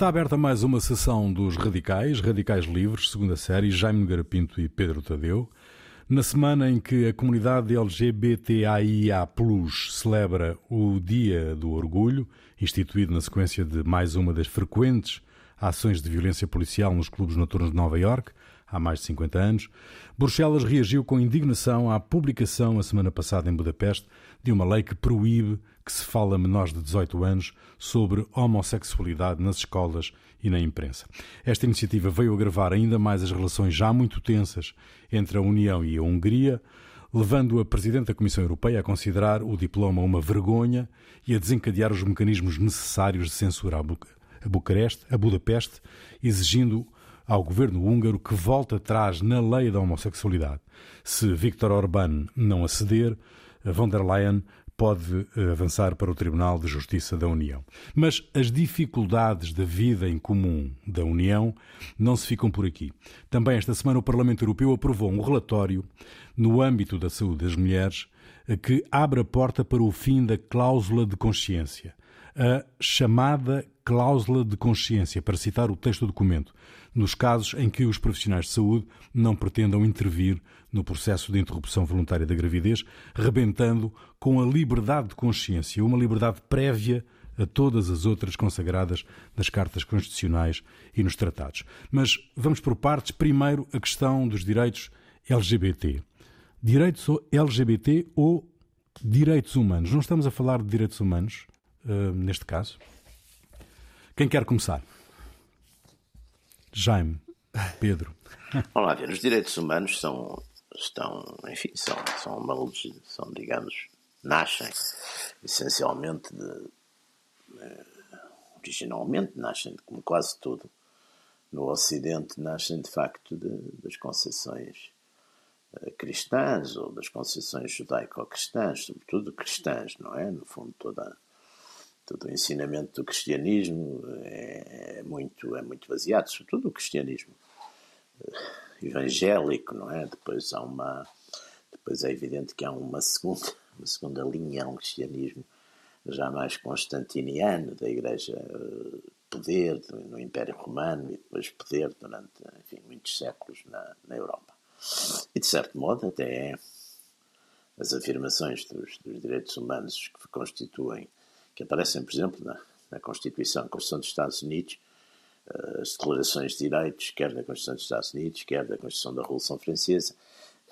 Está aberta mais uma sessão dos Radicais, Radicais Livres, segunda série, Jaime Garapinto e Pedro Tadeu. Na semana em que a comunidade LGBTAIA celebra o Dia do Orgulho, instituído na sequência de mais uma das frequentes ações de violência policial nos clubes noturnos de Nova Iorque, há mais de 50 anos, Bruxelas reagiu com indignação à publicação, a semana passada em Budapeste, de uma lei que proíbe que se fala a menores de 18 anos sobre homossexualidade nas escolas e na imprensa. Esta iniciativa veio agravar ainda mais as relações já muito tensas entre a União e a Hungria, levando a Presidente da Comissão Europeia a considerar o diploma uma vergonha e a desencadear os mecanismos necessários de censura a Bucareste, a Budapeste, exigindo ao governo húngaro que volte atrás na lei da homossexualidade. Se Viktor Orbán não aceder, von der Leyen pode eh, avançar para o Tribunal de Justiça da União. Mas as dificuldades da vida em comum da União não se ficam por aqui. Também esta semana o Parlamento Europeu aprovou um relatório no âmbito da saúde das mulheres eh, que abre a porta para o fim da cláusula de consciência. A chamada cláusula de consciência, para citar o texto do documento, nos casos em que os profissionais de saúde não pretendam intervir no processo de interrupção voluntária da gravidez, rebentando com a liberdade de consciência, uma liberdade prévia a todas as outras consagradas nas cartas constitucionais e nos tratados. Mas vamos por partes. Primeiro, a questão dos direitos LGBT. Direitos LGBT ou direitos humanos? Não estamos a falar de direitos humanos, uh, neste caso. Quem quer começar? Jaime, Pedro. Vamos lá ver, os direitos humanos são, estão, enfim, são, são uma são, digamos, nascem essencialmente de, eh, originalmente nascem, como quase tudo no Ocidente, nascem de facto de, das concessões eh, cristãs ou das concessões judaico-cristãs, sobretudo cristãs, não é? No fundo, toda todo o ensinamento do cristianismo é, é, muito, é muito baseado, sobretudo o cristianismo eh, evangélico, não é? Depois há uma, depois é evidente que há uma segunda, uma segunda linha, um cristianismo já mais constantiniano da Igreja eh, poder no Império Romano e depois poder durante enfim, muitos séculos na, na Europa. E de certo modo até as afirmações dos, dos direitos humanos que constituem que aparecem, por exemplo, na, na Constituição, Constituição dos Estados Unidos, uh, as declarações de direitos, quer da Constituição dos Estados Unidos, quer da Constituição da Revolução Francesa,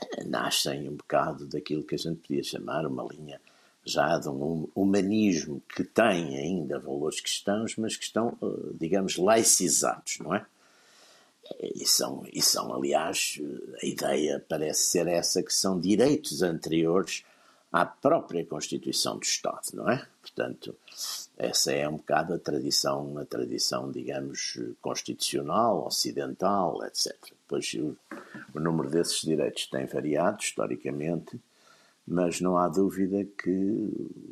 uh, nascem um bocado daquilo que a gente podia chamar uma linha já de um humanismo que tem ainda valores cristãos, mas que estão, uh, digamos, laicizados, não é? E são, e são, aliás, a ideia parece ser essa, que são direitos anteriores à própria Constituição do Estado, não é? Portanto, essa é um bocado a tradição, a tradição, digamos, constitucional, ocidental, etc. Depois o, o número desses direitos tem variado historicamente, mas não há dúvida que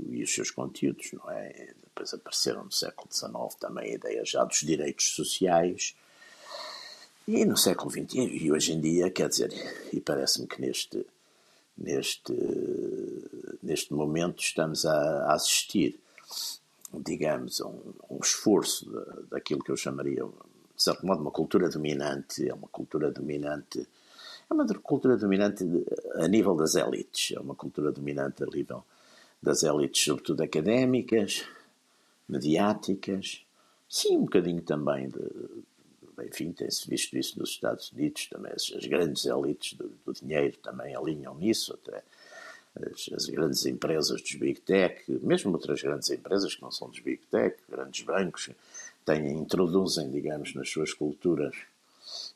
e os seus conteúdos, não é? Depois apareceram no século XIX também a ideia já dos direitos sociais. E no século XX, e hoje em dia, quer dizer, e parece-me que neste, neste, neste momento estamos a, assistir, digamos, a um, um esforço de, daquilo que eu chamaria, de certo modo, uma cultura dominante, é uma cultura dominante, é uma cultura dominante a nível das elites, é uma cultura dominante a nível das elites, sobretudo académicas, mediáticas, sim, um bocadinho também de, enfim, tem-se visto isso nos Estados Unidos, também as grandes elites do, do, dinheiro também alinham nisso, até as, as, grandes empresas dos Big Tech, mesmo outras grandes empresas que não são dos Big Tech, grandes bancos, têm, introduzem, digamos, nas suas culturas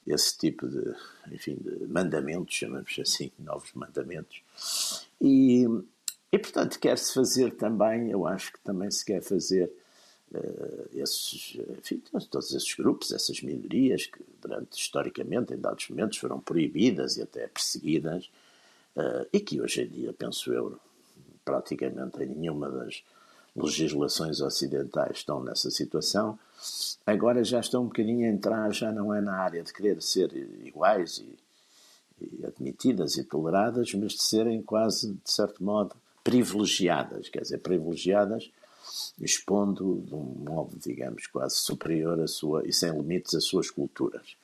esse tipo de, enfim, de mandamentos, chamamos assim, novos mandamentos. E, e portanto, quer-se fazer também, eu acho que também se quer fazer esses, enfim, todos esses grupos, essas minorias que durante, historicamente, em dados momentos, foram proibidas e até perseguidas, uh, e que hoje em dia, penso eu, praticamente em nenhuma das legislações ocidentais estão nessa situação, agora já estão um bocadinho a entrar, já não é na área de querer ser iguais e, e admitidas e toleradas, mas de serem quase, de certo modo, privilegiadas, quer dizer, privilegiadas expondo de um modo, digamos, quase superior a sua, e sem limites as suas culturas.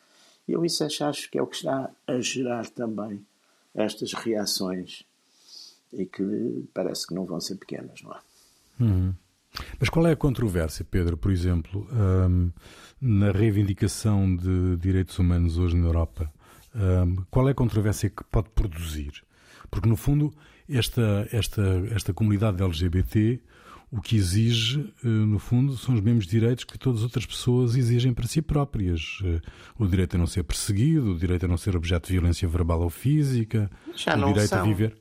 E eu isso acho que é o que está a gerar também estas reações e que parece que não vão ser pequenas, não é? Uhum. Mas qual é a controvérsia, Pedro, por exemplo, um, na reivindicação de direitos humanos hoje na Europa? Um, qual é a controvérsia que pode produzir? Porque, no fundo, esta, esta, esta comunidade LGBT o que exige, eh, no fundo, são os mesmos direitos que todas as outras pessoas exigem para si próprias. Eh, o direito a não ser perseguido, o direito a não ser objeto de violência verbal ou física, Já o direito são. a viver.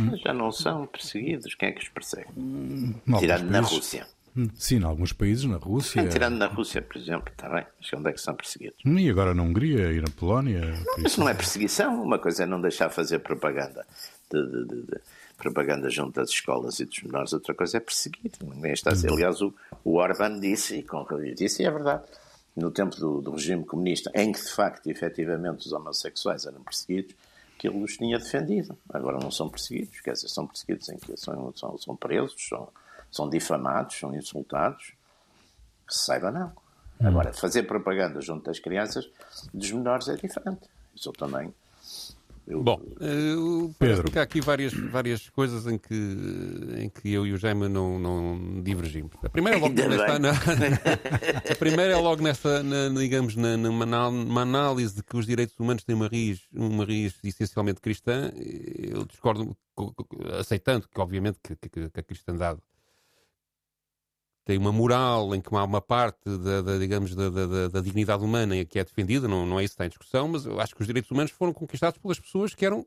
Hum? Já não são perseguidos. Quem é que os persegue? Hum, Tirando na Rússia. Hum, sim, em alguns países, na Rússia. Tirando na Rússia, por exemplo, está bem. Mas onde é que são perseguidos? E agora na Hungria e na Polónia. Não, mas não é perseguição. Uma coisa é não deixar fazer propaganda de, de, de, de propaganda junto das escolas e dos menores, outra coisa é perseguir. Ninguém está a dizer. Aliás, o, o Orban disse, e com disse, e é verdade, no tempo do, do, regime comunista, em que de facto, efetivamente, os homossexuais eram perseguidos, que ele os tinha defendido. Agora não são perseguidos, quer dizer, são perseguidos em que são, são, são presos, são, são difamados, são insultados. Que se saiba, não. Agora, fazer propaganda junto das crianças, dos menores, é diferente. Isso também eu... Bom, uh, parece que há aqui várias, várias coisas em que, em que eu e o Jaime não, não divergimos. A primeira é logo nesta, na, a primeira é logo nesta, na, digamos, na, numa análise de que os direitos humanos têm uma raiz, uma raiz essencialmente cristã. Eu discordo, aceitando que, obviamente, que, que, que a cristandade tem uma moral em que há uma parte da, da digamos, da, da, da, dignidade humana que é defendida, não, não é isso que está em discussão, mas eu acho que os direitos humanos foram conquistados pelas pessoas que eram,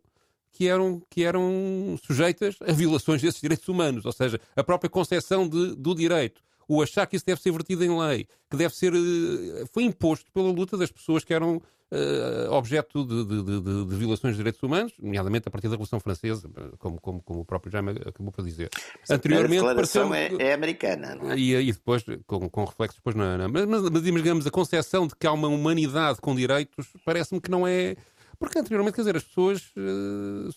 que eram, que eram sujeitas a violações desses direitos humanos, ou seja, a própria concepção de, do direito, o achar que isso deve ser vertido em lei, que deve ser. Eh, foi imposto pela luta das pessoas que eram uh, objeto de, de, de, de, violações de direitos humanos, nomeadamente a partir da Revolução Francesa, como, como, como o próprio Jaime acabou por dizer. Anteriormente, a declaração é, é, americana, não é? E, e depois, com, com reflexos depois na... na mas, mas, digamos, a concepção de que há uma humanidade com direitos parece-me que não é porque anteriormente, quer dizer, as pessoas, eh,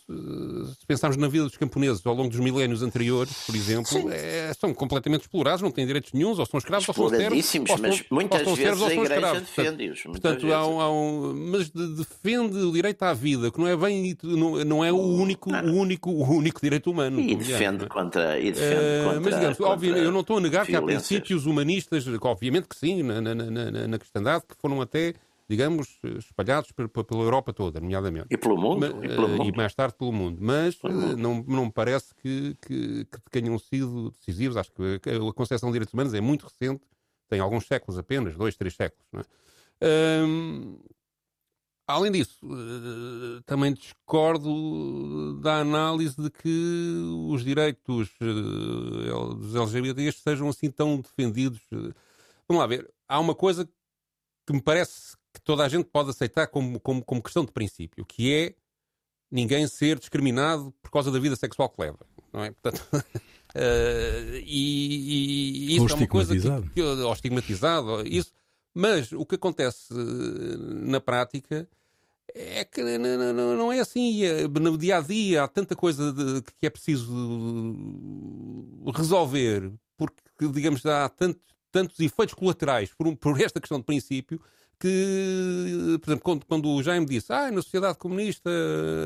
se pensarmos na vida dos camponeses ao longo dos milénios anteriores, por exemplo, é, são completamente explorados, não têm direitos nenhums, ou são escravos, ou são servos. Mas muitas vezes a Igreja defende-os. Portanto, há um, há um, mas defende o direito à vida, que não é bem, não, não é o único, o único, o único direito humano. E defende é? contra, e defende uh, contra, Mas digamos, contra eu não estou a negar que há princípios humanistas, obviamente que sim, na, na, na, na cristandade, que foram até digamos, espalhados pela Europa toda, nomeadamente. E pelo mundo. Mas, e, pelo mundo. e, mais tarde pelo mundo. Mas mundo. Não, não me parece que, que, que, tenham sido decisivos. Acho que a concepção de direitos humanos é muito recente, tem alguns séculos apenas, dois, três séculos. É? Hum, além disso, eh, também discordo da análise de que os direitos eh, dos LGBTs sejam assim tão defendidos. Vamos lá ver. Há uma coisa que me parece que toda a gente pode aceitar como, como, como questão de princípio, que é ninguém ser discriminado por causa da vida sexual que leva. Não é? Portanto, uh, e, e, isso é uma coisa que, que, ou estigmatizado, isso. Mas o que acontece eh, na prática é que não é assim. No dia a dia há tanta coisa de, que é preciso resolver, porque, digamos, há tanto, tantos efeitos colaterais por, por esta questão de princípio que, por exemplo, quando, quando o Jaime disse ah, na sociedade comunista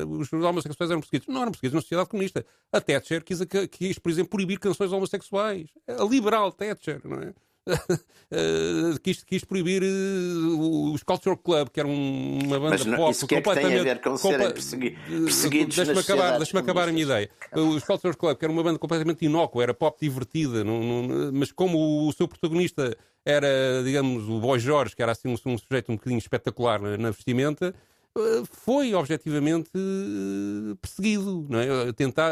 os homossexuais eram perseguidos. Não eram perseguidos na sociedade comunista. A Thatcher quis, quis, por exemplo, proibir canções homossexuais. A liberal Thatcher, não é? uh, quis, quis proibir uh, os Culture Club, que era uma banda Mas não, pop isso que completamente. É que tem a ver com serem perseguidos Deixa-me acabar, deixa acabar a minha ideia. Os Culture Club, que era uma banda completamente inócua, era pop divertida, não, não, mas como o seu protagonista era, digamos, o Boy Jorge, que era assim um, sujeito um bocadinho espetacular na, vestimenta, foi objetivamente perseguido. Não é? Tentar,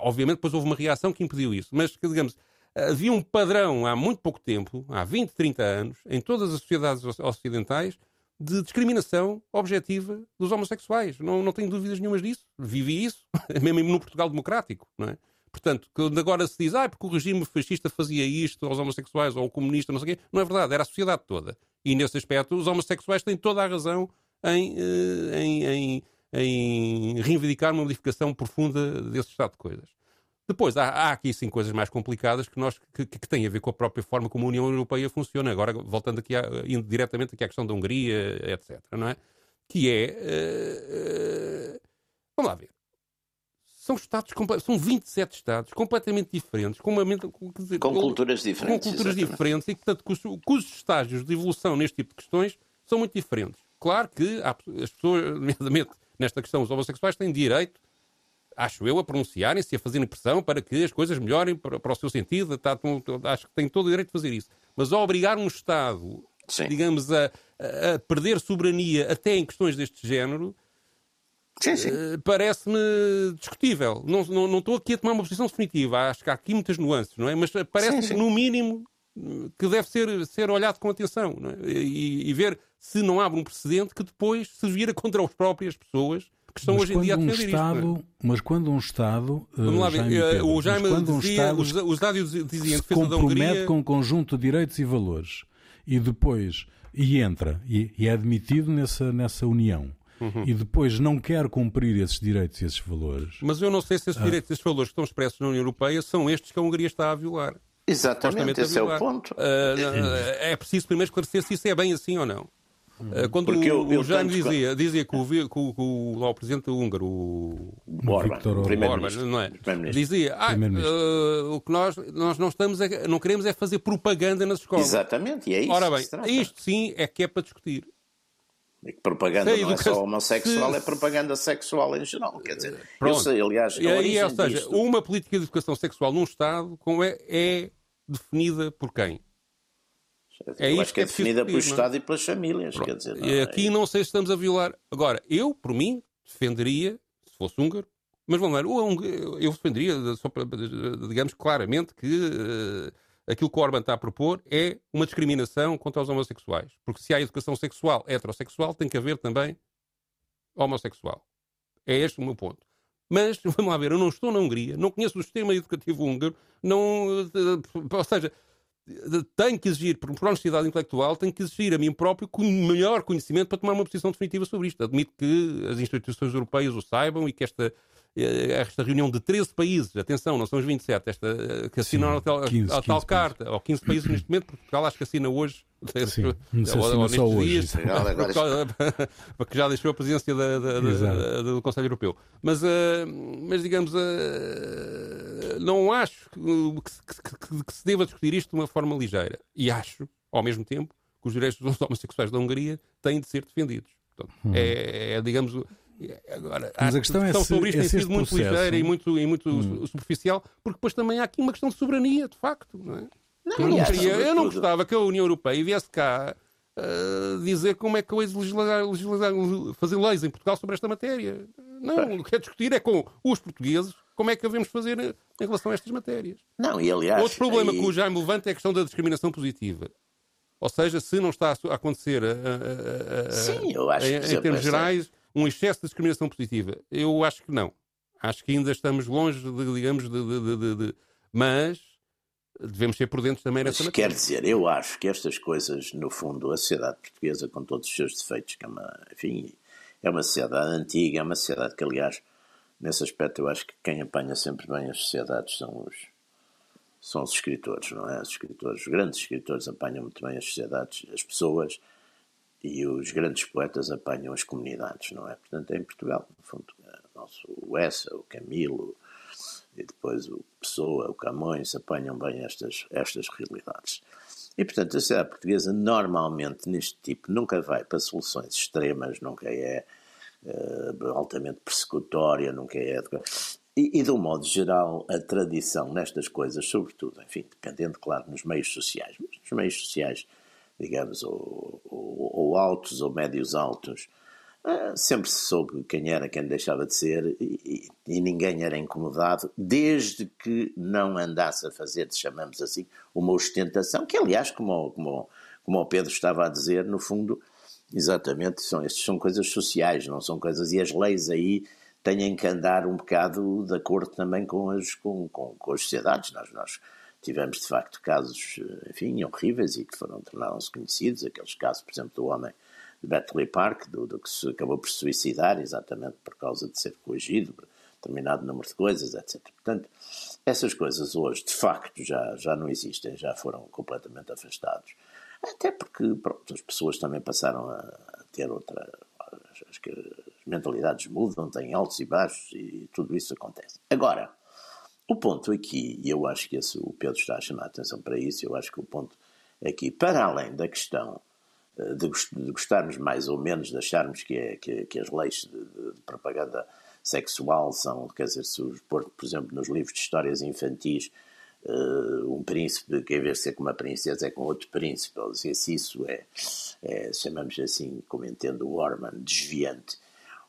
obviamente, depois houve uma reação que impediu isso. Mas, digamos, havia um padrão há muito pouco tempo, há 20, 30 anos, em todas as sociedades ocidentais, de discriminação objetiva dos homossexuais. Não, não tenho dúvidas nenhumas disso. Vivi isso, mesmo no Portugal democrático, não é? Portanto, quando agora se diz, ah, porque o regime fascista fazia isto aos homossexuais ou o comunista, não sei o quê, não é verdade, era a sociedade toda. E nesse aspecto, os homossexuais têm toda a razão em, eh, em, em, em reivindicar uma modificação profunda desse estado de coisas. Depois, há, há, aqui sim coisas mais complicadas que, nós, que, que, têm a ver com a própria forma como a União Europeia funciona. Agora, voltando aqui, a, indo diretamente aqui à questão da Hungria, etc. Não é? Que é. Uh, uh, vamos lá ver. São Estados, são 27 Estados completamente diferentes, com, uma, dizer, com culturas diferentes. Com culturas exatamente. diferentes e, portanto, cujos, cujos estágios de evolução neste tipo de questões são muito diferentes. Claro que há, as pessoas, nomeadamente nesta questão, os homossexuais têm direito acho eu, a pronunciarem-se e a fazerem pressão para que as coisas melhorem para, para o seu sentido. Tá, acho que têm todo o direito de fazer isso. Mas ao obrigar um Estado, Sim. digamos, a, a, perder soberania até em questões deste género, uh, parece-me discutível. Não, não, não, estou aqui a tomar uma posição definitiva. Acho que há aqui muitas nuances, não é? Mas parece-me, no mínimo, que deve ser, ser olhado com atenção é? e, e, ver se não abre um precedente que depois se vira contra as próprias pessoas que estão mas hoje em dia a defender um Estado, isto. Mas quando um Estado. Vamos lá ver, Jaime eh, Pedro, o Jaime dizia, um Estado os, os dados diziam se compromete com um conjunto de direitos e valores e depois. E entra, e, e é admitido nessa, nessa união. Uhum. E depois não quer cumprir esses direitos e esses valores. Mas eu não sei se esses ah. direitos e esses valores que estão expressos na União Europeia são estes que a Hungria está a violar. Exatamente, esse é o ponto. Uh, é preciso primeiro esclarecer se isso é bem assim ou não. Quando Porque o, eu, eu o Jaime dizia, dizia que o, que o, que o, lá, o presidente húngaro, o Orban, Orban não é? dizia ah, uh, o que nós, nós não, estamos a, não queremos é fazer propaganda nas escolas. Exatamente, e é isso Ora bem, isto sim é que é para discutir. E que propaganda não é só homossexual, se... é propaganda sexual em geral. Quer dizer, Pronto. eu sei, aliás, e aí, ou seja, disto... uma política de educação sexual num Estado como é, é definida por quem? É eu acho que é, é definida pelo Estado e pelas famílias. Quer dizer, não, é aqui é... não sei se estamos a violar. Agora, eu, por mim, defenderia, se fosse húngaro, mas vamos lá, eu defenderia, só para, digamos claramente, que uh, aquilo que o Orban está a propor é uma discriminação contra os homossexuais. Porque se há educação sexual heterossexual, tem que haver também homossexual. É este o meu ponto. Mas, vamos lá ver, eu não estou na Hungria, não conheço o sistema educativo húngaro, não, uh, ou seja, tenho que exigir, por honestidade intelectual, tenho que exigir a mim próprio com melhor conhecimento para tomar uma posição definitiva sobre isto. Admito que as instituições europeias o saibam e que esta eh, esta reunião de 13 países, atenção, não são os 27, esta, eh, que assinaram Sim, a tal, 15, a tal 15 carta, países. ou 15 países neste momento, Portugal acho que assina hoje, Sim, ou, ou nestes dias, porque já deixou a presidência da, da, da, do Conselho Europeu. Mas, uh, mas digamos, uh, não acho que, que, que, que se deva discutir isto de uma forma ligeira. E acho, ao mesmo tempo, que os direitos dos homossexuais da Hungria têm de ser defendidos. Portanto, hum. é, é, digamos, Agora, Mas a questão, é se, sobre isto tem sido muito processo... ligeira e muito, e muito hum. superficial, porque depois também há aqui uma questão de soberania, de facto. Não é? não, eu, não queria, eu não gostava que a União Europeia viesse cá uh, dizer como é que eu legislar, legislar, fazer leis em Portugal sobre esta matéria. Não, o que é discutir é com os portugueses como é que devemos fazer em relação a estas matérias. Não, e aliás... Outro problema aí... que o Jaime levanta é a questão da discriminação positiva. Ou seja, se não está a acontecer a, a, a, Sim, eu acho em, que, em termos gerais, um excesso de discriminação positiva? Eu acho que não. Acho que ainda estamos longe, de, digamos, de, de, de mas devemos ser prudentes também nessa matéria. Quer dizer, eu acho que estas coisas, no fundo, a sociedade portuguesa, com todos os seus defeitos, que é uma, enfim, é uma sociedade antiga, é uma sociedade que, aliás, nesse aspecto, eu acho que quem apanha sempre bem as sociedades são os, são os escritores, não é? Os escritores, os grandes escritores apanham muito bem as sociedades, as pessoas, e os grandes poetas apanham as comunidades, não é? Portanto, é em Portugal, no fundo, é o nosso Essa, o Camilo e depois o Pessoa, o Camões apanham bem estas, estas realidades. E, portanto, a sociedade portuguesa normalmente, neste tipo, nunca vai para soluções extremas, nunca é uh, altamente persecutória, nunca é. E, e, de um modo geral, a tradição nestas coisas, sobretudo, enfim, dependendo, claro, nos meios sociais, mas nos meios sociais digamos, ou, ou, ou altos ou médios altos, uh, sempre se soube quem era, quem deixava de ser, e, e, ninguém era incomodado, desde que não andasse a fazer, chamamos assim, uma ostentação, que aliás, como, como, como o Pedro estava a dizer, no fundo, exatamente, são, estas são coisas sociais, não são coisas, e as leis aí têm que andar um bocado de acordo também com as, com, com, com as sociedades. Nós, nós tivemos de facto casos, eh, enfim, horríveis e que foram tornaram-se conhecidos, aqueles casos, por exemplo, do homem de Bletchley Park, do, do, que se acabou por suicidar exatamente por causa de ser coagido determinado número de coisas, etc. Portanto, essas coisas hoje, de facto, já, já não existem, já foram completamente afastados. Até porque pronto, as pessoas também passaram a, a ter outra. Acho que as mentalidades mudam, têm altos e baixos e tudo isso acontece. Agora, o ponto aqui, e eu acho que esse, o Pedro está a chamar a atenção para isso, eu acho que o ponto aqui, para além da questão eh, de, gostarmos mais ou menos, de acharmos que, é, que, que as leis de, de, propaganda sexual são, quer dizer, se os por, por exemplo, nos livros de histórias infantis, uh, um príncipe que em vez de ser com uma princesa é com outro príncipe, ou dizer, se isso é, é, chamamos assim, como entendo o Orman, desviante,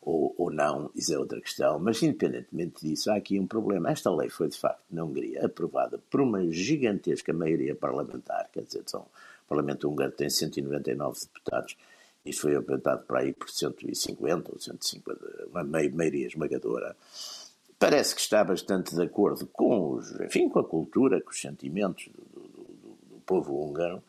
ou, ou não, isso é outra questão. Mas, independentemente disso, há aqui um problema. Esta lei foi, de facto, na Hungria, aprovada por uma gigantesca maioria parlamentar, quer dizer, são, o Parlamento húngaro tem 199 deputados, isto foi apresentado para aí por 150 ou 150, uma maioria esmagadora. Parece que está bastante de acordo com, os, enfim, com a cultura, com os sentimentos do, do, do, do povo húngaro.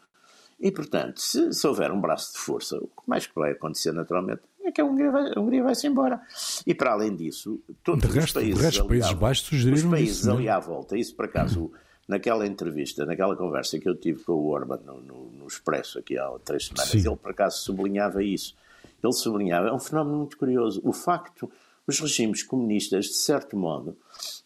E, portanto, se, se, houver um braço de força, o que mais que vai acontecer naturalmente é que a Hungria vai, a Hungria vai-se embora. E para além disso, todos resto, os países, resto, ali, países baixos sugeriram os países isso, ali à volta, isso por acaso, naquela entrevista, naquela conversa que eu tive com o Orban no, no, no Expresso aqui há três semanas, Sim. ele por acaso sublinhava isso. Ele sublinhava, é um fenómeno muito curioso, o facto, os regimes comunistas, de certo modo,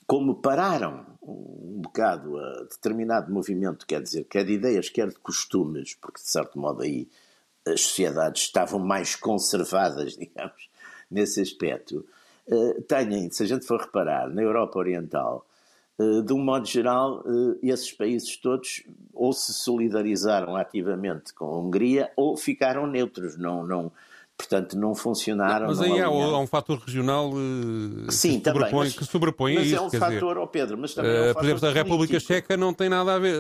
como pararam um bocado a determinado movimento, quer dizer, quer de ideias, quer de costumes, porque de certo modo aí as sociedades estavam mais conservadas, digamos, nesse aspecto, uh, têm, se a gente for reparar, na Europa Oriental, uh, de um modo geral, uh, esses países todos ou se solidarizaram ativamente com a Hungria ou ficaram neutros, não, não, portanto não funcionaram. Mas aí há, há, um fator regional Sim, que, sobrepõe, mas, que sobrepõe mas a isso. Mas é um fator, dizer, oh Pedro, mas também é um Por exemplo, a República Checa não tem nada a ver.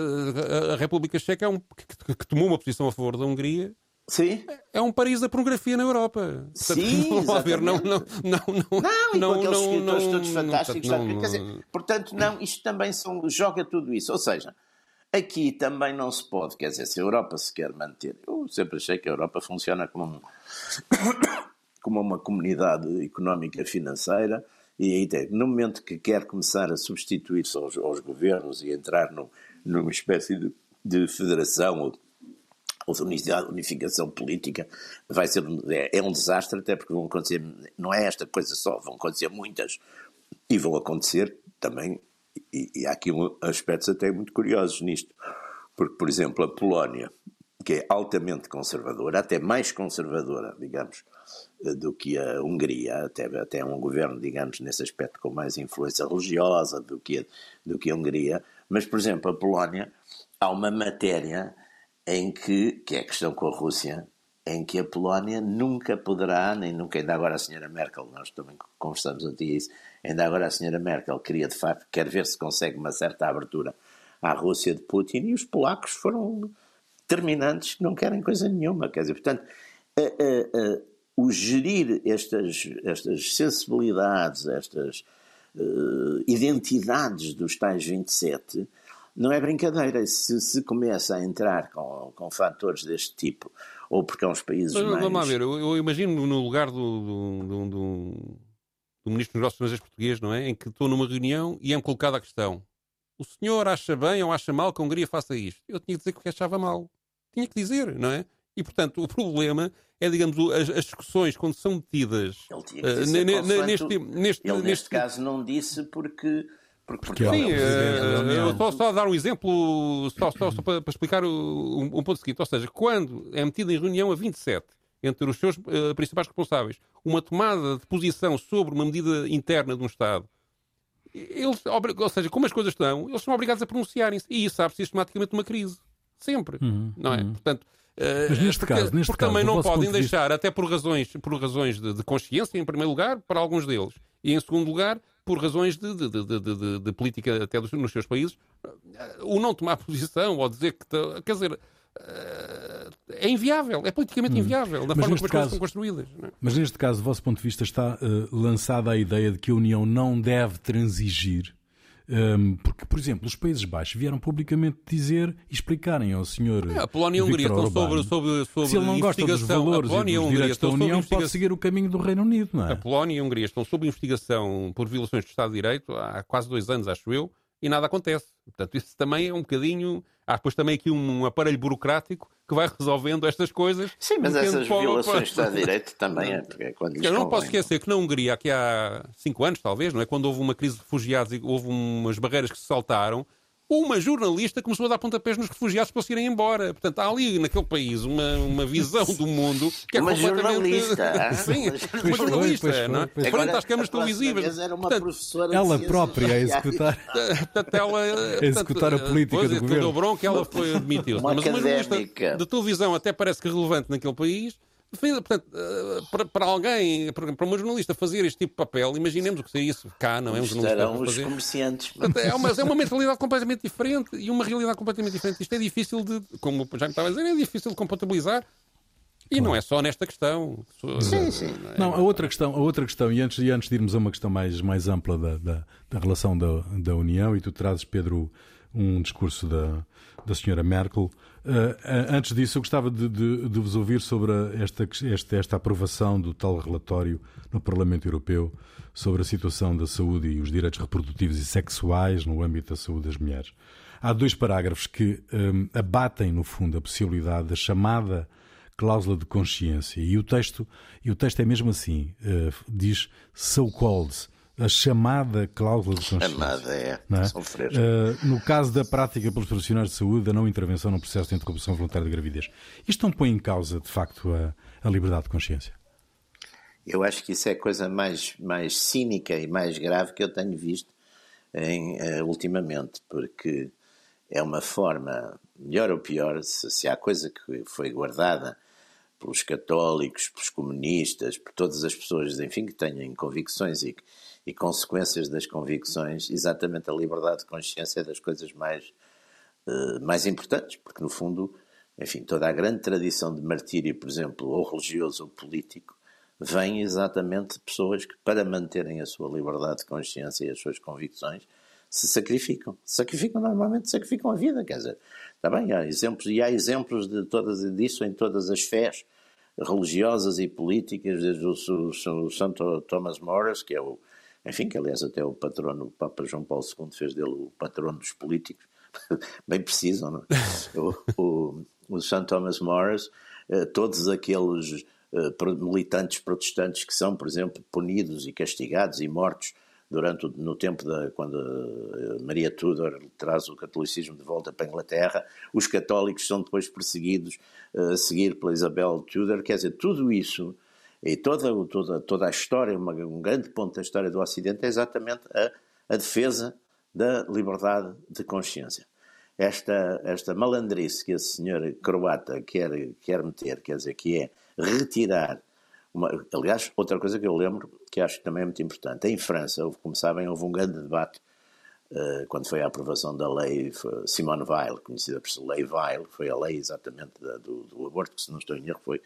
A República Checa é um, que, que tomou uma posição a favor da Hungria Sim. É um país da pornografia na Europa. Sim, não haver, não, não, não, não, não, e não, com aqueles escritores todos fantásticos. Não, não, dizer, portanto, não, isto também são, joga tudo isso. Ou seja, aqui também não se pode, quer dizer, se a Europa se quer manter, eu sempre achei que a Europa funciona como, como uma comunidade económica financeira, e aí no momento que quer começar a substituir-se aos, aos, governos e entrar no, numa espécie de, de federação ou ou unificação política vai ser é, é, um desastre, até porque vão acontecer, não é esta coisa só, vão acontecer muitas e vão acontecer também, e, e há aqui um, aspectos até muito curiosos nisto, porque, por exemplo, a Polónia, que é altamente conservadora, até mais conservadora, digamos, do que a Hungria, até, até um governo, digamos, nesse aspecto com mais influência religiosa do que, a, do que a Hungria, mas, por exemplo, a Polónia, há uma matéria em que, que é a questão com a Rússia, em que a Polónia nunca poderá, nem nunca, ainda agora a senhora Merkel, nós também conversamos antes disso, ainda agora a senhora Merkel queria de facto, quer ver se consegue uma certa abertura à Rússia de Putin, e os polacos foram determinantes que não querem coisa nenhuma, quer dizer, portanto, o gerir estas, estas sensibilidades, estas uh, identidades dos tais 27, não é brincadeira. Se se começa a entrar com, com fatores deste tipo, ou porque é uns países Mas, mais... Vamos lá ver, eu, eu imagino no lugar do, do, do, do Ministro dos Negócios Estrangeiros português, não é? Em que estou numa reunião e é-me colocada a questão. O senhor acha bem ou acha mal que a Hungria faça isto? Eu tinha que dizer que achava mal. Tinha que dizer, não é? E, portanto, o problema é, digamos, as, as discussões quando são metidas... Ele tinha que dizer, uh, neste, neste, ele, neste, neste caso, não disse porque porque, porque sim, uh, só, só dar um exemplo, só, só, só para, para, explicar um, um, ponto seguinte. Ou seja, quando é metido em reunião a 27 entre os seus uh, principais responsáveis uma tomada de posição sobre uma medida interna de um Estado, eles, ou seja, como as coisas estão, eles são obrigados a pronunciarem-se. E isso abre sistematicamente uma crise. Sempre. Uhum, não é? Uhum. Portanto, uh, Mas neste porque, caso, neste porque caso, também não podem deixar, até por razões, por razões de, de consciência, em primeiro lugar, para alguns deles, e em segundo lugar, por razões de, de, de, de política até dos, nos seus países, o não tomar posição ou dizer que. Quer dizer. Eh, é inviável, é politicamente hum. inviável, da mas forma como as coisas são construídas. É? Mas neste caso, do vosso ponto de vista, está uh, lançada a ideia de que a União não deve transigir porque, por exemplo, os Países Baixos vieram publicamente dizer e explicarem ao senhor. É, a Polónia e a Hungria estão sobre, sobre, sobre se ele não gosta dos valores e dos direitos da União, pode seguir o caminho do Reino Unido, não é? A Polónia e a Hungria estão sob investigação por violações do Estado de Direito há quase dois anos, acho eu, e nada acontece. Portanto, isso também é um bocadinho. Há depois também aqui um aparelho burocrático que vai resolvendo estas coisas. Sim, mas essas violações de Direito também é, é quando Eu não posso esquecer que na Hungria, aqui há cinco anos talvez, não é? Quando houve uma crise de refugiados e houve umas barreiras que se saltaram, uma jornalista começou a dar pontapés nos refugiados para se irem embora. Portanto, há ali naquele país uma, uma visão do mundo que é uma completamente... jornalista. Sim, uma jornalista, foi, não é? Frente às câmaras televisivas. Era uma portanto, ela própria a executar, portanto, ela, a executar a política pois, do governo. Deu bronca, ela foi admitida. Mas uma jornalista de televisão até parece que relevante naquele país Portanto, eh, para, para, alguém, para uma jornalista fazer este tipo de papel, imaginemos o que seria isso cá, não é? Um jornalista os fazer. comerciantes. É uma, é uma mentalidade completamente diferente e uma realidade completamente diferente. Isto é difícil de, como já me estava a dizer, é difícil de compatibilizar. E claro. não é só nesta questão. Sim, sim. Não, a outra questão, a outra questão e, antes, e antes de irmos a uma questão mais, mais ampla da, da, da relação da, da União, e tu trazes, Pedro, um discurso da, da senhora Merkel, Uh, antes disso, eu gostava de, de, de vos ouvir sobre esta, esta, esta, aprovação do tal relatório no Parlamento Europeu sobre a situação da saúde e os direitos reprodutivos e sexuais no âmbito da saúde das mulheres. Há dois parágrafos que um, abatem, no fundo, a possibilidade da chamada cláusula de consciência. E o texto, e o texto é mesmo assim: uh, diz so-called a chamada cláusula de consciência. Chamada, é. é? Uh, no caso da prática pelos profissionais de saúde, da não intervenção no processo de interrupção voluntária de gravidez. Isto não põe em causa, de facto, a, a liberdade de consciência? Eu acho que isso é a coisa mais, mais cínica e mais grave que eu tenho visto em, uh, ultimamente, porque é uma forma, melhor ou pior, se, se há coisa que foi guardada pelos católicos, pelos comunistas, por todas as pessoas, enfim, que tenham convicções e que e consequências das convicções, exatamente a liberdade de consciência é das coisas mais, uh, mais importantes, porque no fundo, enfim, toda a grande tradição de martírio, por exemplo, ou religioso ou político, vem exatamente de pessoas que, para manterem a sua liberdade de consciência e as suas convicções, se sacrificam. Sacrificam normalmente, sacrificam a vida, quer dizer, está bem, há exemplos, e há exemplos de todas, disso em todas as fés religiosas e políticas, desde o, o, o Santo Thomas Morris, que é o, enfim, que aliás até o patrono, o Papa João Paulo II fez dele o patrono dos políticos, bem preciso, não é? o, o, o St. Thomas Morris, eh, todos aqueles eh, militantes protestantes que são, por exemplo, punidos e castigados e mortos durante o, no tempo da quando eh, Maria Tudor traz o catolicismo de volta para a Inglaterra, os católicos são depois perseguidos a seguir pela Isabel Tudor, quer dizer, tudo isso e toda, toda, toda a história, uma, um grande ponto da história do Ocidente é exatamente a, a defesa da liberdade de consciência. Esta, esta malandrice que a senhora croata quer, quer meter, quer dizer, que é retirar. Uma, aliás, outra coisa que eu lembro, que acho que também é muito importante, em França, houve, como sabem, houve um grande debate uh, quando foi a aprovação da lei Simone Weil, conhecida por Lei Weil, foi a lei exatamente da, do, do aborto, que se não estou em erro, foi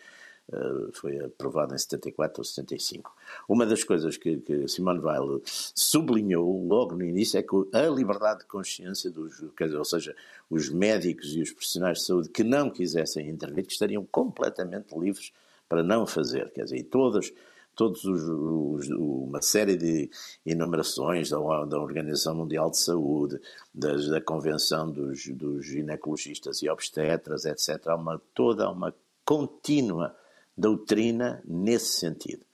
foi aprovado em 74 ou 75. Uma das coisas que, que Simone Weil sublinhou logo no início é que a liberdade de consciência dos, dizer, ou seja, os médicos e os profissionais de saúde que não quisessem intervir, que estariam completamente livres para não fazer, quer dizer, e todos todos os, os, uma série de enumerações da, da, Organização Mundial de Saúde, da Convenção dos, dos Ginecologistas e Obstetras, etc. Há uma, toda uma contínua doutrina nesse sentido.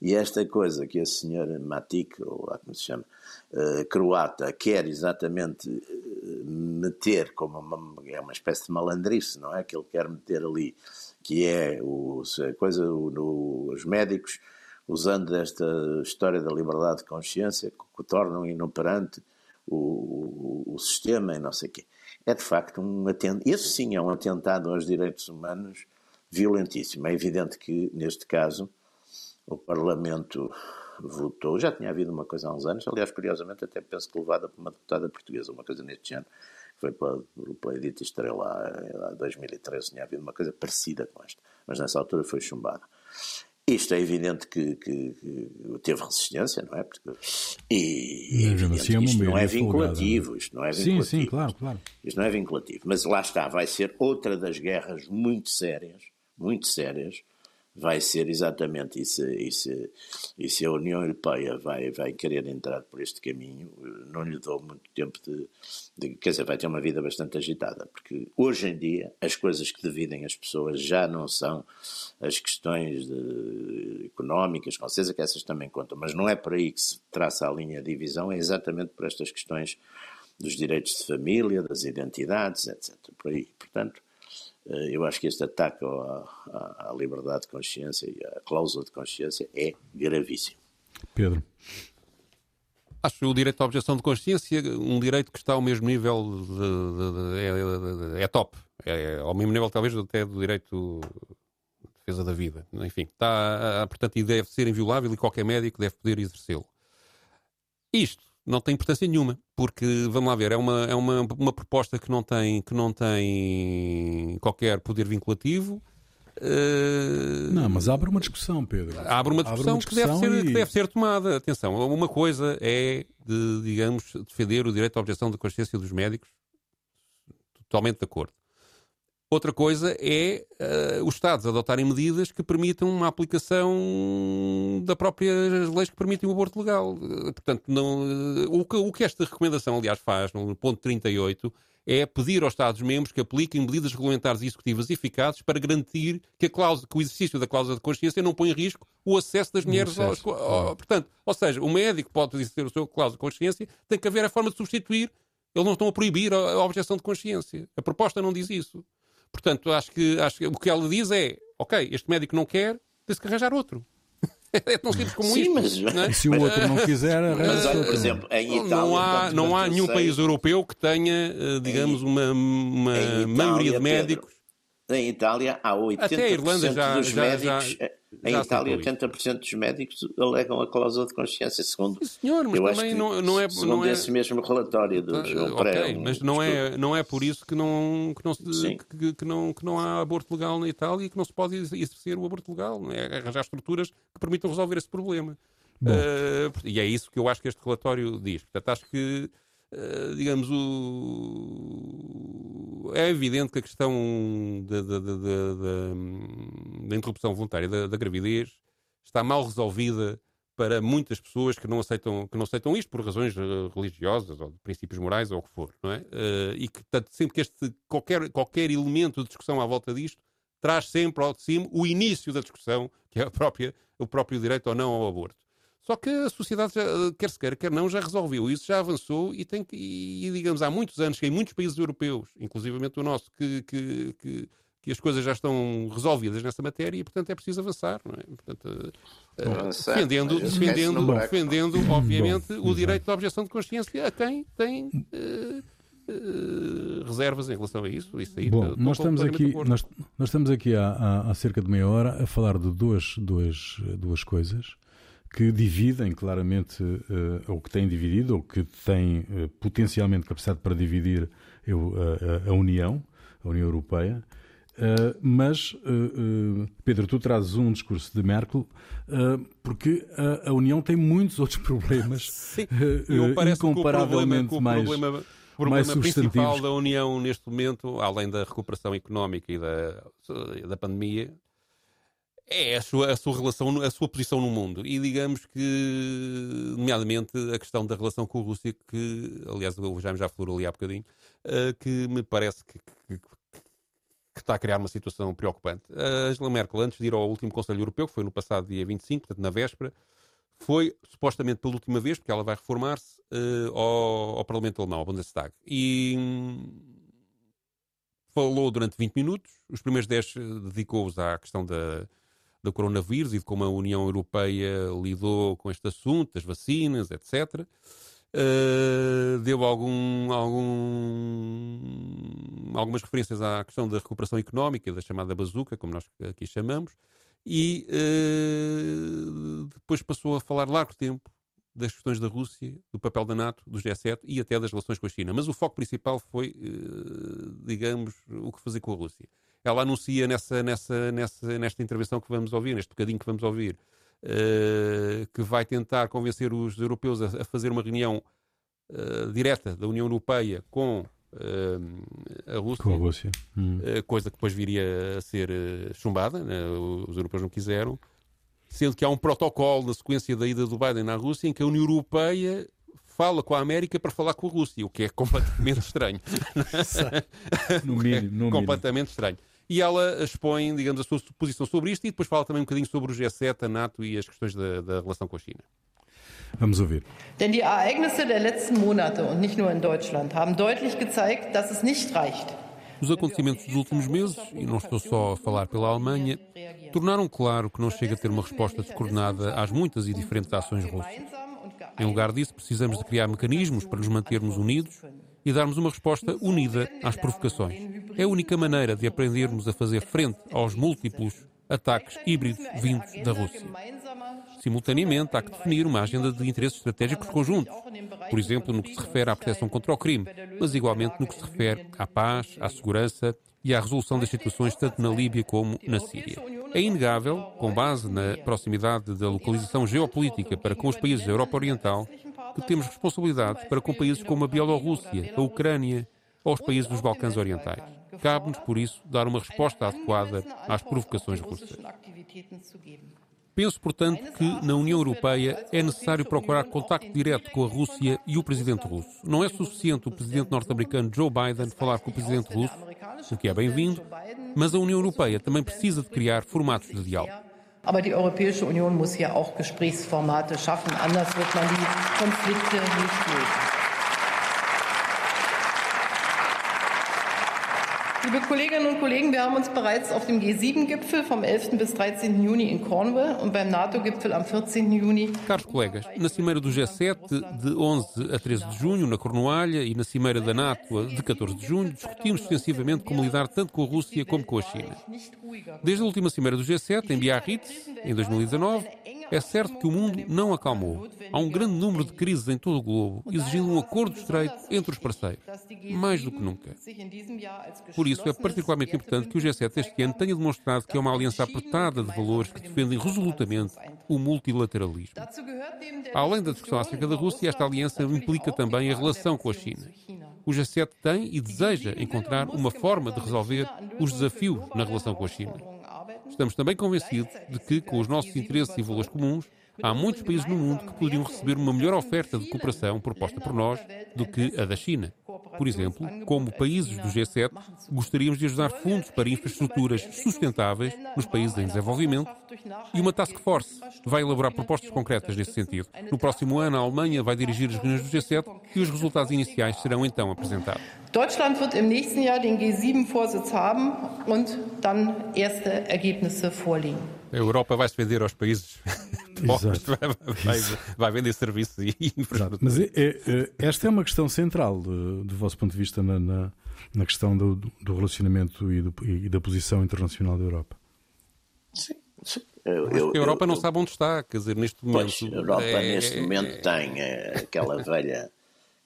E esta coisa que a senhora Matic, ou lá como se chama, uh, croata, quer exatamente uh, meter como uma, é uma espécie de malandrice, não é? Que ele quer meter ali, que é o, a coisa, o, no, os médicos, usando esta história da liberdade de consciência, que, que tornam inoperante o, o, o, sistema e não sei o quê. É de facto um atentado, isso sim é um atentado aos direitos humanos violentíssimo. É evidente que, neste caso, o Parlamento votou. Já tinha havido uma coisa há uns anos, aliás, curiosamente, até penso que levada por uma deputada portuguesa, uma coisa neste ano, que foi pela, pela Edith Estrela em 2013, tinha havido uma coisa parecida com esta, mas nessa altura foi chumbada. Isto é evidente que, que, que teve resistência, não é? Porque, e, é evidente assim, isto não é vinculativo. Isto não é vinculativo. Sim, sim, claro, claro. Isto não é vinculativo. Mas lá está, vai ser outra das guerras muito sérias, muito sérias, vai ser exatamente isso. E se, e se a União Europeia vai, vai querer entrar por este caminho, não lhe dou muito tempo de, de, Quer dizer, vai ter uma vida bastante agitada, porque hoje em dia as coisas que dividem as pessoas já não são as questões de, económicas, com certeza que essas também contam, mas não é por aí que se traça a linha de divisão, é exatamente por estas questões dos direitos de família, das identidades, etc. Por aí. Portanto, eh, eu acho que este ataque à, à, liberdade de consciência e à cláusula de consciência é gravíssimo. Pedro. Acho o direito à objeção de consciência um direito que está ao mesmo nível, de, de, de, é, é, top. É, ao mesmo nível, talvez, até do direito de defesa da vida. Enfim, está, portanto, e deve ser inviolável e qualquer médico deve poder exercê-lo. Isto não tem importância nenhuma, porque, vamos lá ver, é uma, é uma, uma proposta que não, tem, que não tem qualquer poder vinculativo. Uh... Não, mas abre uma discussão, Pedro. Abre uma discussão, abre uma discussão que, deve ser, e... que deve ser tomada. Atenção, uma coisa é, de, digamos, defender o direito à objeção da consciência dos médicos, totalmente de acordo. Outra coisa é uh, os Estados adotarem medidas que permitam uma aplicação da próprias leis que permitem o aborto legal. Uh, portanto, não, uh, o, que, o que esta recomendação, aliás, faz no ponto 38 é pedir aos Estados-membros que apliquem medidas regulamentares e executivas eficazes para garantir que, a cláusula, que o exercício da cláusula de consciência não põe em risco o acesso das mulheres aos, ao, Portanto, ou seja, o médico pode exercer o seu cláusula de consciência, tem que haver a forma de substituir. Eles não estão a proibir a, a objeção de consciência. A proposta não diz isso. Portanto, acho que, acho que o que ela diz é: ok, este médico não quer, tem-se que arranjar outro. É tão simples como Sim, isto. Mas, é? E se o outro não quiser, arranja Por exemplo, em Itália, não há, não há nenhum sei, país europeu que tenha, eh, digamos, uma, uma Itália, maioria de médicos. Pedro, em Itália há 80% Até a Irlanda já, dos já, médicos. Já, em Já Itália, 80% dos médicos alegam a cláusula de consciência, segundo. Senhor, mas eu também que, não, não é. Segundo não é... esse mesmo relatório do ah, João okay, Pereira. Mas não é, não é por isso que não, que, não, que, que, não, que não há aborto legal na Itália e que não se pode exercer o aborto legal. É arranjar estruturas que permitam resolver esse problema. Uh, e é isso que eu acho que este relatório diz. Portanto, acho que Uh, digamos, o... é evidente que a questão da, da, da, da interrupção voluntária da, gravidez está mal resolvida para muitas pessoas que não aceitam, que não aceitam isto por razões uh, religiosas ou de princípios morais ou o que for, não é? Uh, e que, portanto, sempre que este, qualquer, qualquer elemento de discussão à volta disto traz sempre ao de cima o início da discussão, que é a própria, o próprio direito ou não ao aborto. Só que a sociedade, já, quer se queira, quer não, já resolveu isso, já avançou e tem que, e, digamos, há muitos anos que em muitos países europeus, inclusivamente o nosso, que, que, que, que as coisas já estão resolvidas nessa matéria e, portanto, é preciso avançar, não é? Portanto, uh, defendendo, defendendo, defendendo, obviamente, Bom, o direito de objeção de consciência a quem tem. Uh, Uh, reservas em relação a isso. isso aí, Bom, nós estamos, aqui, nós, nós, estamos aqui há, há, há, cerca de meia hora a falar de duas, duas, duas coisas que dividem claramente, uh, ou que têm dividido, ou que têm uh, potencialmente capacidade para dividir eu, a, União, a União Europeia. Mas, Pedro, tu trazes um discurso de Merkel porque a, União tem muitos outros problemas Sim, incomparavelmente o mais. Problema, o problema principal da União neste momento, além da recuperação económica e da, da pandemia, é a sua, a sua relação, a sua posição no mundo. E digamos que, nomeadamente, a questão da relação com a Rússia, que, aliás, o Jaime já falou ali há bocadinho, uh, que me parece que, que, que, está a criar uma situação preocupante. A Angela Merkel, antes de ir ao último Conselho Europeu, que foi no passado dia 25, portanto, na véspera, foi supostamente pela última vez, porque ela vai reformar-se, uh, ao, ao, Parlamento Alemão, ao Bundestag. E hum, falou durante 20 minutos, os primeiros 10 dedicou-os à questão da do coronavírus e de como a União Europeia lidou com este assunto, das vacinas, etc. Uh, eh, deu algum, algum, algumas referências à questão da recuperação económica, da chamada bazuca, como nós aqui chamamos, e uh, depois passou a falar largo tempo das questões da Rússia, do papel da NATO, do G7 e até das relações com a China. Mas o foco principal foi, uh, digamos, o que fazer com a Rússia. Ela anuncia nessa, nessa, nessa, nesta intervenção que vamos ouvir, neste bocadinho que vamos ouvir, uh, que vai tentar convencer os europeus a, a fazer uma reunião uh, direta da União Europeia com uh, a Rússia, com a Rússia. Hum. coisa que depois viria a ser chumbada, né? os europeus não quiseram, sendo que há um protocolo na sequência da ida do Biden à Rússia em que a União Europeia fala com a América para falar com a Rússia, o que é completamente estranho. no mínimo, no completamente mínimo. estranho. E ela expõe, digamos, a sua posição sobre isto e depois fala também um bocadinho sobre o G7, a NATO e as questões da, da relação com a China. Vamos ouvir. Denn die Ereignisse der letzten Monate und nicht nur in Deutschland haben deutlich gezeigt, dass es nicht reicht. Os acontecimentos dos últimos meses, e não estou só a falar pela Alemanha, tornaram claro que não chega a ter uma resposta descoordenada às muitas e diferentes ações russas. Em lugar disso, precisamos de criar mecanismos para nos mantermos unidos e darmos uma resposta unida às provocações. É a única maneira de aprendermos a fazer frente aos múltiplos ataques híbridos vindos da Rússia. Simultaneamente, há que definir uma agenda de interesses estratégicos conjuntos, por exemplo, no que se refere à proteção contra o crime, mas igualmente no que se refere à paz, à segurança e à resolução das situações tanto na Líbia como na Síria. É inegável, com base na proximidade da localização geopolítica para com os países da Europa Oriental, que temos responsabilidades para com países como a Bielorrússia, a Ucrânia ou os países dos Balcãs Orientais. Cabe-nos, por isso, dar uma resposta adequada às provocações russas. Penso, portanto, que na União Europeia é necessário procurar contacto direto com a Rússia e o presidente russo. Não é suficiente o presidente norte-americano Joe Biden falar com o presidente russo, o que é bem-vindo, mas a União Europeia também precisa de criar formatos de diálogo. Aber die Europäische Union muss hier auch Gesprächsformate schaffen, anders wird man die Konflikte nicht lösen. Liebe Kolleginnen und Kollegen, wir haben uns bereits auf dem G7-Gipfel vom 11. bis 13. Juni in Cornwall und beim NATO-Gipfel am 14. Juni. Caros colegas, na cimeira do G7 de 11 a 13 de junho na Cornualha e na cimeira da NATO de 14 de junho discutimos extensivamente como lidar tanto com a Rússia como com a China. Desde a última cimeira do G7 em Biarritz, em 2019, é certo que o mundo não acalmou. Há um grande número de crises em todo o globo, exigindo um acordo estreito entre os parceiros, mais do que nunca. Por isso, é particularmente importante que o G7 este ano tenha demonstrado que é uma aliança apertada de valores que defendem resolutamente o multilateralismo. Além da discussão acerca da Rússia, esta aliança implica também a relação com a China. O G7 tem e deseja encontrar uma forma de resolver os desafios na relação com a China. Estamos também convencidos de que, com os nossos interesses e valores comuns, há muitos países no mundo que poderiam receber uma melhor oferta de cooperação proposta por nós do que a da China. Por exemplo, como países do G7, gostaríamos de ajudar fundos para infraestruturas sustentáveis nos países em desenvolvimento e uma task force vai elaborar propostas concretas nesse sentido. No próximo ano, a Alemanha vai dirigir as reuniões do G7 e os resultados iniciais serão então apresentados. Deutschland wird im nächsten Jahr den G7-Vorsitz haben und dann erste Ergebnisse vorlegen. A Europa vai se vender aos países pobres, vai, vai, vai, vender serviços e infraestrutura. Mas é, é, esta é uma questão central do, do vosso ponto de vista na, na, na questão do, do relacionamento e, do, e, da posição internacional da Europa. Sim, sim. Eu, eu, a Europa eu, não sabe onde está, quer dizer, neste momento. Pois, a Europa é, neste momento tem é, aquela velha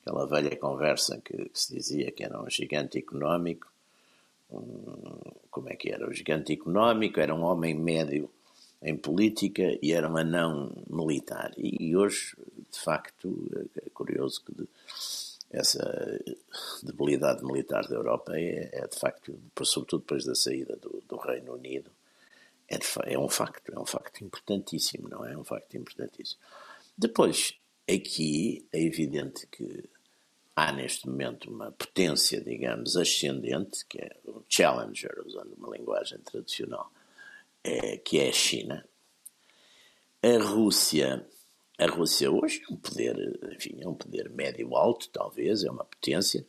aquela velha conversa que, que, se dizia que era um gigante económico. Um, como é que era? O gigante económico era um homem médio em política e era um anão militar. E, hoje, de facto, é curioso que de, essa debilidade militar da Europa é, é, de facto, sobretudo depois da saída do, do Reino Unido, é, de, é um facto, é um facto importantíssimo, não é? É um facto importantíssimo. Depois, aqui é evidente que há neste momento uma potência, digamos, ascendente, que é o challenger, usando uma linguagem tradicional, é, que é a China. A Rússia, a Rússia hoje é um poder, enfim, é um poder médio-alto, talvez, é uma potência,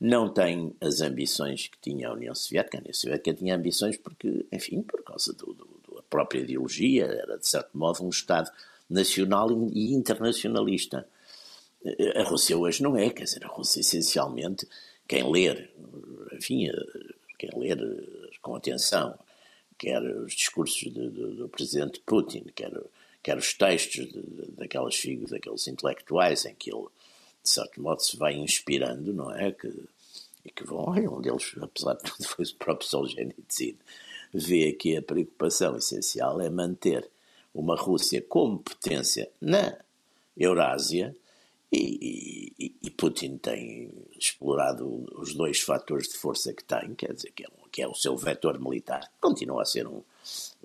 não tem as ambições que tinha a União Soviética. A União Soviética tinha ambições porque, enfim, por causa do, do, da própria ideologia, era de certo modo um Estado nacional e internacionalista. A Rússia hoje não é, quer dizer, a Rússia essencialmente, quem ler, enfim, quem ler com atenção, quer os discursos do, do, do presidente Putin, quer, quer os textos de, de, daquelas figuras, daqueles intelectuais em que ele, de certo modo, se vai inspirando, não é? Que e que vão, olha, um deles, apesar de tudo, foi o próprio Solzhenitsyn, vê que a preocupação essencial é manter uma Rússia como potência na Eurásia e, e, e, Putin tem explorado os dois fatores de força que tem, quer dizer, que é, um, que é o seu vetor militar, continua a ser um.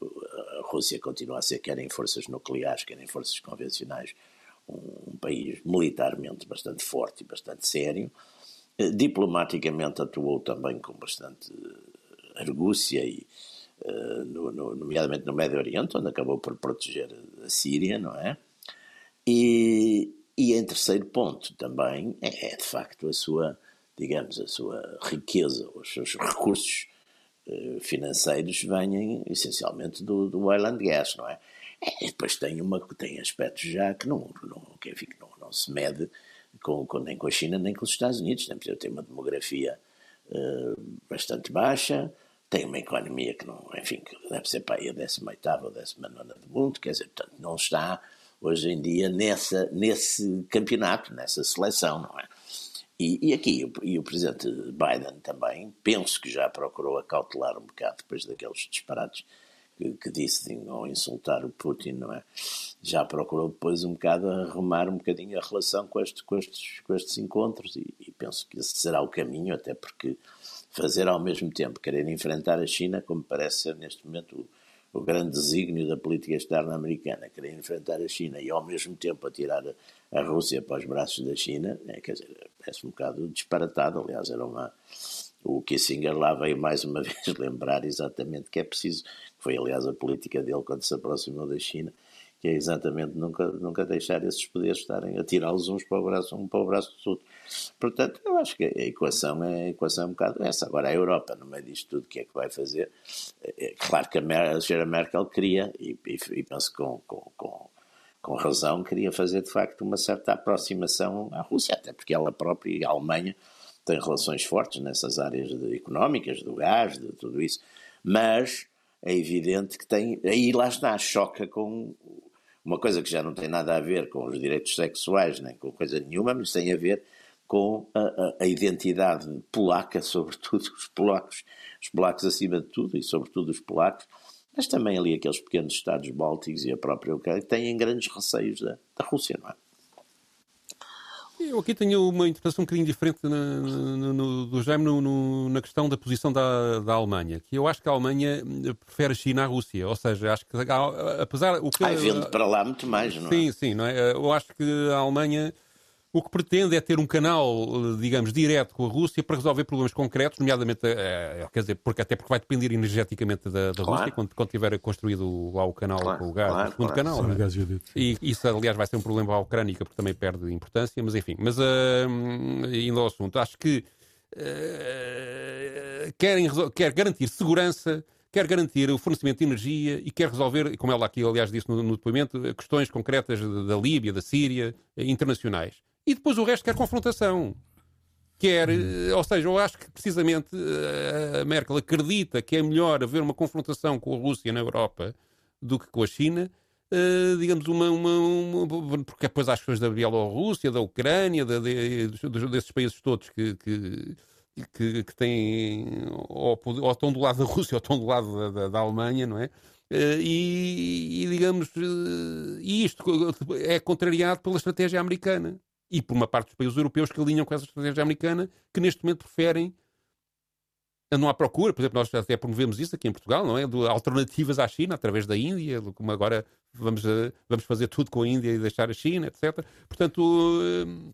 A Rússia continua a ser, quer em forças nucleares, quer em forças convencionais, um, um país militarmente bastante forte e bastante sério. Eh, diplomaticamente atuou também com bastante argúcia e, uh, no, no, nomeadamente no Médio Oriente, onde acabou por proteger a Síria, não é? E, e em terceiro ponto também é, é, de facto a sua, digamos, a sua riqueza, os seus recursos financeiros vêm essencialmente do, do oil and gas, não é? é depois tem, uma, tem aspectos já que não, não, que, enfim, não, não se mede com, com, nem com a China nem com os Estados Unidos. Tem, tem uma demografia uh, bastante baixa, tem uma economia que não, enfim, que deve ser para aí a 18 ou 19 do mundo, quer dizer, portanto, não está hoje em dia nessa, nesse campeonato, nessa seleção, não é? E, e aqui, e o presidente Biden também, penso que já procurou acautelar um bocado depois daqueles disparates que, que disse ao insultar o Putin, não é? Já procurou depois um bocado arrumar um bocadinho a relação com, este, com, estes, com estes encontros e, e penso que esse será o caminho, até porque fazer ao mesmo tempo, querer enfrentar a China, como parece ser neste momento o, o grande desígnio da política externa americana, querer enfrentar a China e ao mesmo tempo atirar a Rússia para os braços da China, é, quer dizer, parece um bocado disparatado. Aliás, era uma. O Kissinger lá veio mais uma vez lembrar exatamente que é preciso, foi aliás a política dele quando se aproximou da China, que é exatamente nunca, nunca deixar esses poderes estarem a tirá-los uns para o braço, um para o braço do outro. Portanto, eu acho que a equação é, a equação é um bocado essa. Agora, a Europa, no meio disto tudo, o que é que vai fazer? É, é claro que a, Mer Merkel queria, e, e, e penso com, com, com, com razão, queria fazer de facto uma certa aproximação à Rússia, até porque ela própria e a Alemanha têm relações fortes nessas áreas de, económicas, do gás, de tudo isso. Mas é evidente que tem. Aí lá está, choca com uma coisa que já não tem nada a ver com os direitos sexuais, nem com coisa nenhuma, mas tem a ver com a, a, a identidade polaca, sobretudo os polacos, os polacos acima de tudo, e sobretudo os polacos, mas também ali aqueles pequenos estados bálticos e a própria Ucrânia, têm grandes receios da, da Rússia, não é? Eu aqui tenho uma interpretação um bocadinho diferente na, no, no, do Jaime na questão da posição da, da Alemanha, que eu acho que a Alemanha prefere a China à Rússia, ou seja, acho que apesar... O que, Ai, vendo para lá muito mais, não é? Sim, sim, não é? Eu acho que a Alemanha o que pretende é ter um canal, digamos, direto com a Rússia para resolver problemas concretos, nomeadamente, é, quer dizer, porque, até porque vai depender energeticamente da, da claro. Rússia quando, quando tiver construído lá o canal claro, com o gás, claro, o segundo canal. Né? E isso, aliás, vai ser um problema para a Ucrânia, porque também perde importância, mas enfim. Mas, uh, indo ao assunto, acho que uh, querem, quer garantir segurança quer garantir o fornecimento de energia e quer resolver, como ela aqui, aliás, disse no, no depoimento, questões concretas da Líbia, da Síria, internacionais e depois o resto quer confrontação. Quer, eh, ou seja, eu acho que precisamente eh, a Merkel acredita que é melhor haver uma confrontação com a Rússia na Europa do que com a China, Uh, digamos, uma, uma, uma, Porque depois há as questões da Bielorrússia, da Ucrânia, de, de, desses países todos que, que, que, que têm. Ou, ou, estão do lado da Rússia ou estão do lado da, da, da Alemanha, não é? Uh, e, e, digamos. Uh, e isto é contrariado pela estratégia americana e por uma parte dos países europeus que alinham com essa estratégia americana, que neste momento preferem não há procura, por exemplo, nós até promovemos isso aqui em Portugal, não é? De alternativas à China, através da Índia, como agora vamos, eh, vamos fazer tudo com a Índia e deixar a China, etc. Portanto, eh,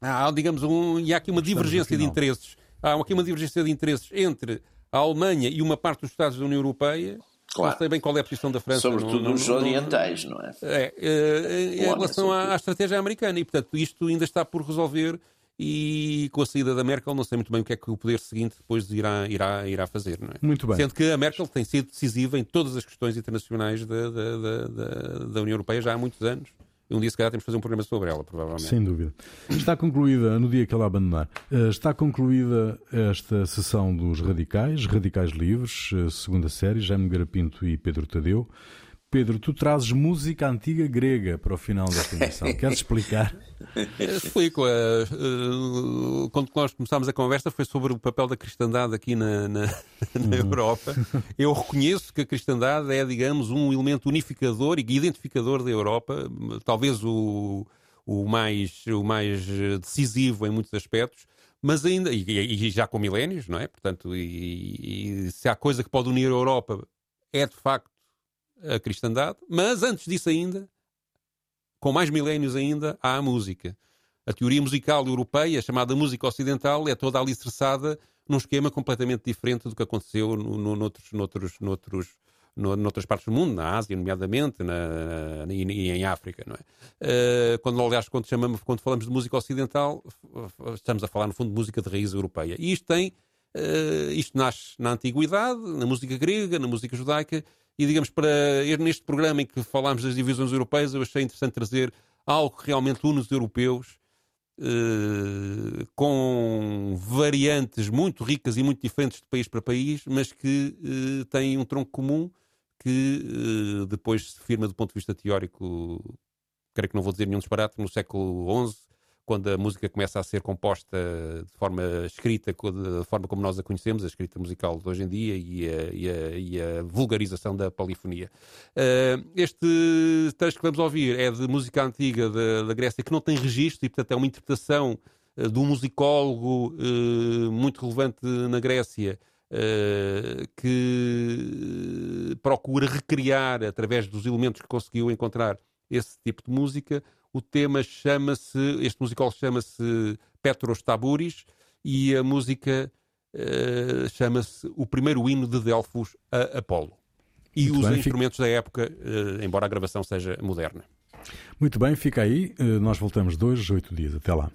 há, digamos, um, e há aqui uma divergência de interesses. Há aqui uma divergência de interesses entre a Alemanha e uma parte dos Estados da União Europeia Claro. Não sei bem qual é a posição da França. Sobretudo nos orientais, não é? É, é em relação à, à, estratégia americana. E, portanto, isto ainda está por resolver e com a saída da Merkel não sei muito bem o que é que o poder seguinte depois irá, irá, irá fazer. Não é? Muito bem. Sendo que a Merkel tem sido decisiva em todas as questões internacionais da, da, da, da União Europeia já há muitos anos um dia se calhar temos de fazer um programa sobre ela, provavelmente. Sem dúvida. Está concluída, no dia que ela abandonar, eh, está concluída esta sessão dos Radicais, Radicais Livres, eh, segunda série, Jaime Garapinto e Pedro Tadeu. Pedro, tu trazes música antiga grega para o final desta emissão. Queres explicar? Explico. Uh, uh, quando nós começámos a conversa foi sobre o papel da cristandade aqui na, na, na uhum. Europa. Eu reconheço que a cristandade é, digamos, um elemento unificador e identificador da Europa, talvez o, o, mais, o mais decisivo em muitos aspectos mas ainda, e, e, já com milénios, não é? Portanto, e, e, se há coisa que pode unir a Europa é de facto a cristandade, mas antes disso ainda, com mais milénios ainda, há a música. A teoria musical europeia, chamada música ocidental, é toda alicerçada num esquema completamente diferente do que aconteceu no, no, noutros, noutros, noutros, no, noutras partes do mundo, na Ásia, nomeadamente, na, na, e, em África, não é? Uh, quando, aliás, quando, chamamos, quando falamos de música ocidental, estamos a falar, no fundo, de música de raiz europeia. E isto tem, uh, isto nasce na Antiguidade, na música grega, na música judaica, e, digamos, para neste programa em que falámos das divisões europeias, eu achei interessante trazer algo que realmente une os europeus, Uh, com variantes muito ricas e muito diferentes de país para país, mas que uh, têm um tronco comum que uh, depois se firma do ponto de vista teórico, creio que não vou dizer nenhum disparate, no século XI, quando a música começa a ser composta de forma escrita, da forma como nós a conhecemos, a escrita musical de hoje em dia e a, e a, e a vulgarização da polifonia. Uh, este texto que vamos ouvir é de música antiga da, da Grécia que não tem registro e, portanto, é uma interpretação uh, de um musicólogo uh, muito relevante na Grécia uh, que procura recriar, através dos elementos que conseguiu encontrar, esse tipo de música. O tema chama-se, este musical chama-se Petros Taburis e a música uh, chama-se O Primeiro Hino de Delfos a Apolo. E Muito usa bem, instrumentos fica... da época, uh, embora a gravação seja moderna. Muito bem, fica aí. Nós voltamos dois, oito dias. Até lá.